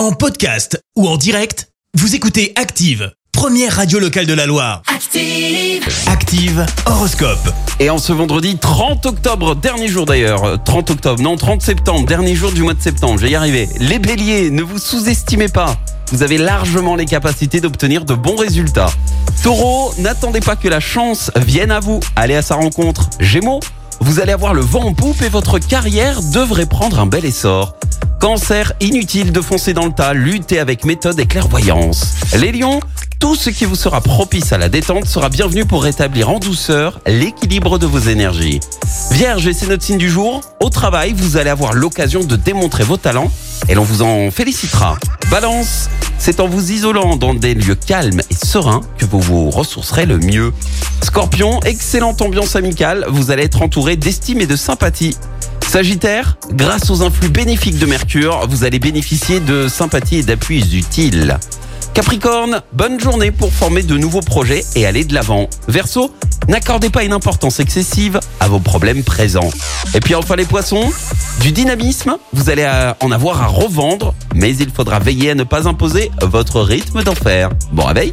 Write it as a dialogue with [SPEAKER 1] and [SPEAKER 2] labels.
[SPEAKER 1] En podcast ou en direct, vous écoutez Active, première radio locale de la Loire.
[SPEAKER 2] Active.
[SPEAKER 1] Active Horoscope.
[SPEAKER 3] Et en ce vendredi 30 octobre, dernier jour d'ailleurs, euh, 30 octobre, non 30 septembre, dernier jour du mois de septembre, je vais y arriver. Les béliers, ne vous sous-estimez pas. Vous avez largement les capacités d'obtenir de bons résultats. Taureau, n'attendez pas que la chance vienne à vous. Allez à sa rencontre. Gémeaux, vous allez avoir le vent en poupe et votre carrière devrait prendre un bel essor. Cancer, inutile de foncer dans le tas, luttez avec méthode et clairvoyance. Les lions, tout ce qui vous sera propice à la détente sera bienvenu pour rétablir en douceur l'équilibre de vos énergies. Vierge, et c'est notre signe du jour, au travail, vous allez avoir l'occasion de démontrer vos talents et l'on vous en félicitera. Balance, c'est en vous isolant dans des lieux calmes et sereins que vous vous ressourcerez le mieux. Scorpion, excellente ambiance amicale, vous allez être entouré d'estime et de sympathie. Sagittaire, grâce aux influx bénéfiques de Mercure, vous allez bénéficier de sympathie et d'appuis utiles. Capricorne, bonne journée pour former de nouveaux projets et aller de l'avant. Verseau, n'accordez pas une importance excessive à vos problèmes présents. Et puis enfin les poissons, du dynamisme, vous allez en avoir à revendre, mais il faudra veiller à ne pas imposer votre rythme d'enfer. Bon réveil